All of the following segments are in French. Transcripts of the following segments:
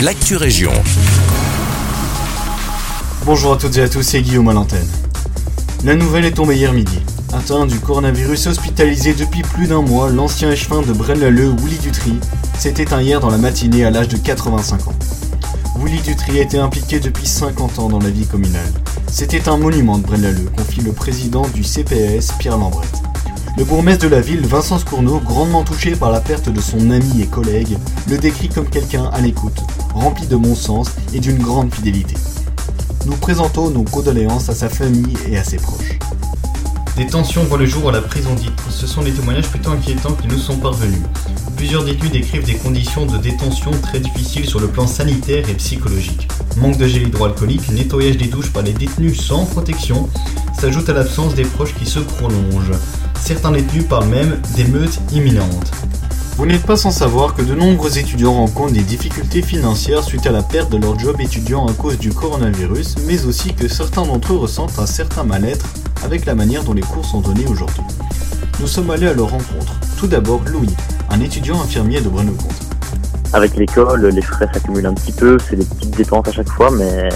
l'actu région. Bonjour à toutes et à tous, c'est Guillaume à. La nouvelle est tombée hier midi. Atteint du coronavirus hospitalisé depuis plus d'un mois, l'ancien échevin de Braine-l'Alleud, Willy Dutry, s'est éteint hier dans la matinée à l'âge de 85 ans. Willy Dutry a été impliqué depuis 50 ans dans la vie communale. C'était un monument de Braine-l'Alleud, confie le président du CPS, Pierre Lambrette. Le bourgmestre de la ville, Vincent Scourneau, grandement touché par la perte de son ami et collègue, le décrit comme quelqu'un à l'écoute, rempli de bon sens et d'une grande fidélité. Nous présentons nos condoléances à sa famille et à ses proches. Des tensions voient le jour à la prison d'Ypres. Ce sont des témoignages plutôt inquiétants qui nous sont parvenus. Plusieurs détenus décrivent des conditions de détention très difficiles sur le plan sanitaire et psychologique. Manque de gel hydroalcoolique, nettoyage des douches par les détenus sans protection, s'ajoute à l'absence des proches qui se prolongent. Certains détenus parlent même d'émeutes imminentes. Vous n'êtes pas sans savoir que de nombreux étudiants rencontrent des difficultés financières suite à la perte de leur job étudiant à cause du coronavirus, mais aussi que certains d'entre eux ressentent un certain mal-être avec la manière dont les cours sont donnés aujourd'hui. Nous sommes allés à leur rencontre. Tout d'abord, Louis, un étudiant infirmier de Brennecomte. Avec l'école, les frais s'accumulent un petit peu, c'est des petites dépenses à chaque fois, mais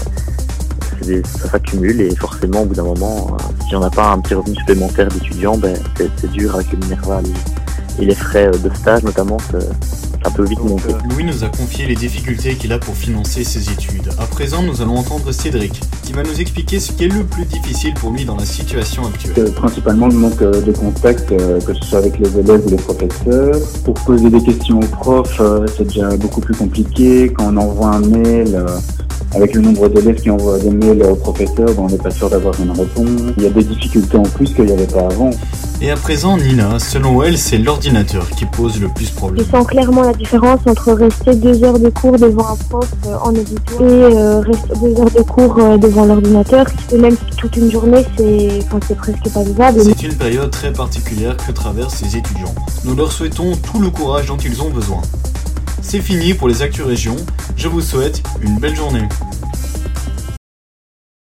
ça s'accumule et forcément, au bout d'un moment, euh, si on n'a pas un petit revenu supplémentaire d'étudiant, ben, c'est dur avec le minerval et les frais de stage notamment, ça peut vite monter. Louis nous a confié les difficultés qu'il a pour financer ses études. À présent, nous allons entendre Cédric, qui va nous expliquer ce qui est le plus difficile pour lui dans la situation actuelle. Euh, principalement le manque euh, de contact, euh, que ce soit avec les élèves ou les professeurs. Pour poser des questions aux profs, c'est déjà beaucoup plus compliqué. Quand on envoie un mail, avec le nombre d'élèves qui envoient des mails aux professeurs, ben, on n'est pas sûr d'avoir une réponse. Il y a des difficultés en plus qu'il n'y avait pas avant. Et à présent, Nina, selon elle, c'est l'ordinateur qui pose le plus problème. Je sens clairement la différence entre rester deux heures de cours devant un prof euh, en auditoire et euh, rester deux heures de cours euh, devant l'ordinateur. Et même toute une journée, c'est c'est presque pas vivable. C'est une période très particulière que traversent ces étudiants. Nous leur souhaitons tout le courage dont ils ont besoin. C'est fini pour les Actus Régions. Je vous souhaite une belle journée.